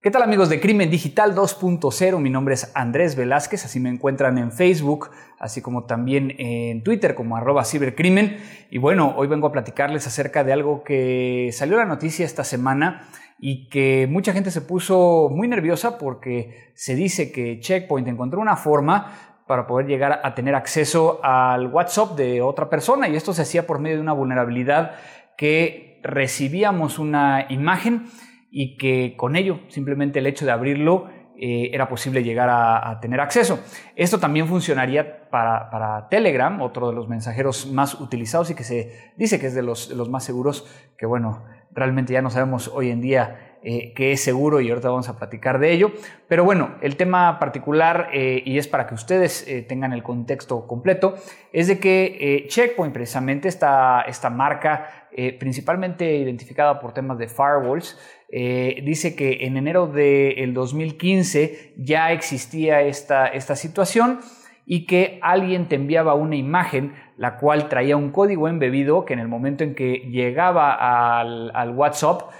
¿Qué tal amigos de Crimen Digital 2.0? Mi nombre es Andrés Velázquez, así me encuentran en Facebook, así como también en Twitter como arroba cibercrimen. Y bueno, hoy vengo a platicarles acerca de algo que salió la noticia esta semana y que mucha gente se puso muy nerviosa porque se dice que Checkpoint encontró una forma para poder llegar a tener acceso al WhatsApp de otra persona y esto se hacía por medio de una vulnerabilidad que recibíamos una imagen y que con ello, simplemente el hecho de abrirlo, eh, era posible llegar a, tener acceso. Esto también funcionaría para, Telegram, otro de los mensajeros más utilizados y que se dice que es de los, de los más seguros, que bueno, realmente ya no sabemos hoy en día eh, que es seguro y ahorita vamos a platicar de ello. Pero bueno, el tema particular, eh, y es para que ustedes eh, tengan el contexto completo, es de que Checkpoint, precisamente esta, esta marca, principalmente identificada por temas de firewalls, dice que en enero del 2015 ya existía esta, esta situación y que alguien te enviaba una imagen la cual traía un código embebido que en el momento en que llegaba al, al WhatsApp,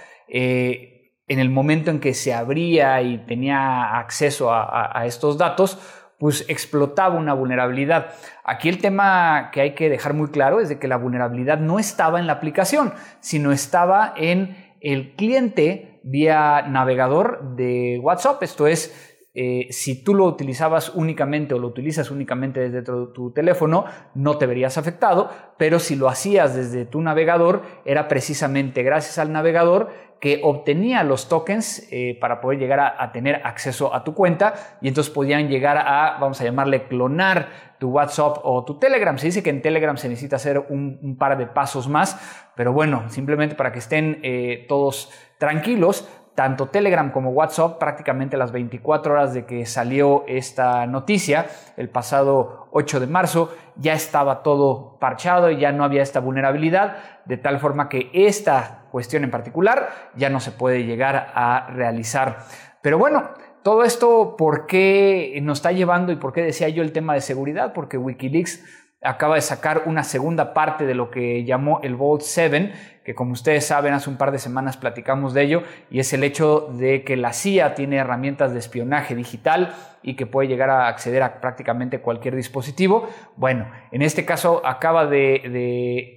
en el momento en que se abría y tenía acceso a, estos datos, pues explotaba una vulnerabilidad. Aquí el tema que hay que dejar muy claro es de que la vulnerabilidad no estaba en la aplicación, sino estaba en el cliente vía navegador de WhatsApp. Esto es, eh, si tú lo utilizabas únicamente o lo utilizas únicamente desde tu, teléfono, no te verías afectado, pero si lo hacías desde tu navegador, era precisamente gracias al navegador que obtenía los tokens eh, para poder llegar a, tener acceso a tu cuenta y entonces podían llegar a, vamos a llamarle, clonar tu WhatsApp o tu Telegram. Se dice que en Telegram se necesita hacer un, par de pasos más, pero bueno, simplemente para que estén eh, todos tranquilos, tanto Telegram como WhatsApp, prácticamente las 24 horas de que salió esta noticia, el pasado 8 de marzo, ya estaba todo parchado y ya no había esta vulnerabilidad, de tal forma que esta cuestión en particular ya no se puede llegar a realizar. Pero bueno, todo esto, ¿por qué nos está llevando y por qué decía yo el tema de seguridad? Porque Wikileaks acaba de sacar una segunda parte de lo que llamó el Vault 7, que como ustedes saben, hace un par de semanas platicamos de ello, y es el hecho de que la CIA tiene herramientas de espionaje digital y que puede llegar a acceder a prácticamente cualquier dispositivo. Bueno, en este caso acaba de,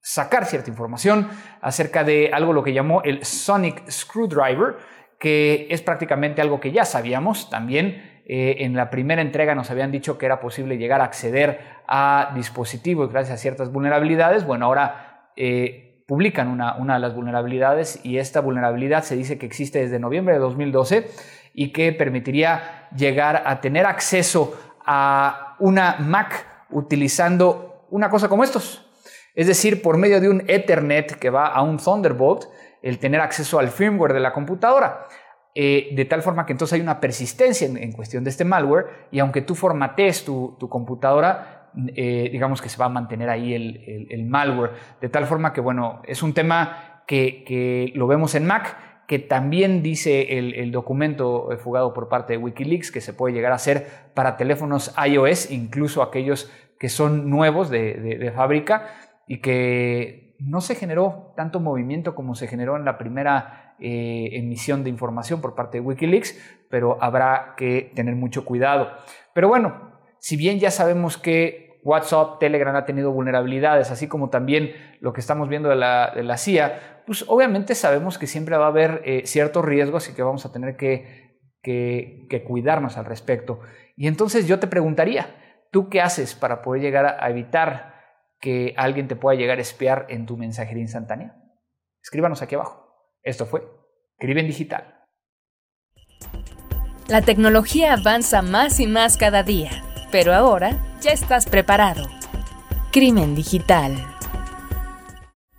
sacar cierta información acerca de algo lo que llamó el Sonic Screwdriver, que es prácticamente algo que ya sabíamos también. Eh, en la primera entrega nos habían dicho que era posible llegar a acceder a dispositivos gracias a ciertas vulnerabilidades. Bueno, ahora eh, publican una, una de las vulnerabilidades y esta vulnerabilidad se dice que existe desde noviembre de 2012 y que permitiría llegar a tener acceso a una Mac utilizando una cosa como estos. Es decir, por medio de un Ethernet que va a un Thunderbolt, el tener acceso al firmware de la computadora. Eh, de tal forma que entonces hay una persistencia en, cuestión de este malware y aunque tú formatees tu, computadora, eh, digamos que se va a mantener ahí el, malware. De tal forma que, bueno, es un tema que, lo vemos en Mac, que también dice el, documento fugado por parte de Wikileaks que se puede llegar a hacer para teléfonos iOS, incluso aquellos que son nuevos de, fábrica y que no se generó tanto movimiento como se generó en la primera eh, emisión de información por parte de Wikileaks, pero habrá que tener mucho cuidado. Pero bueno, si bien ya sabemos que WhatsApp, Telegram ha tenido vulnerabilidades, así como también lo que estamos viendo de la, CIA, pues obviamente sabemos que siempre va a haber eh, ciertos riesgos y que vamos a tener que, que, cuidarnos al respecto. Y entonces yo te preguntaría, ¿tú qué haces para poder llegar a, evitar que alguien te pueda llegar a espiar en tu mensajería instantánea? Escríbanos aquí abajo. Esto fue Crimen Digital. La tecnología avanza más y más cada día, pero ahora ya estás preparado. Crimen Digital.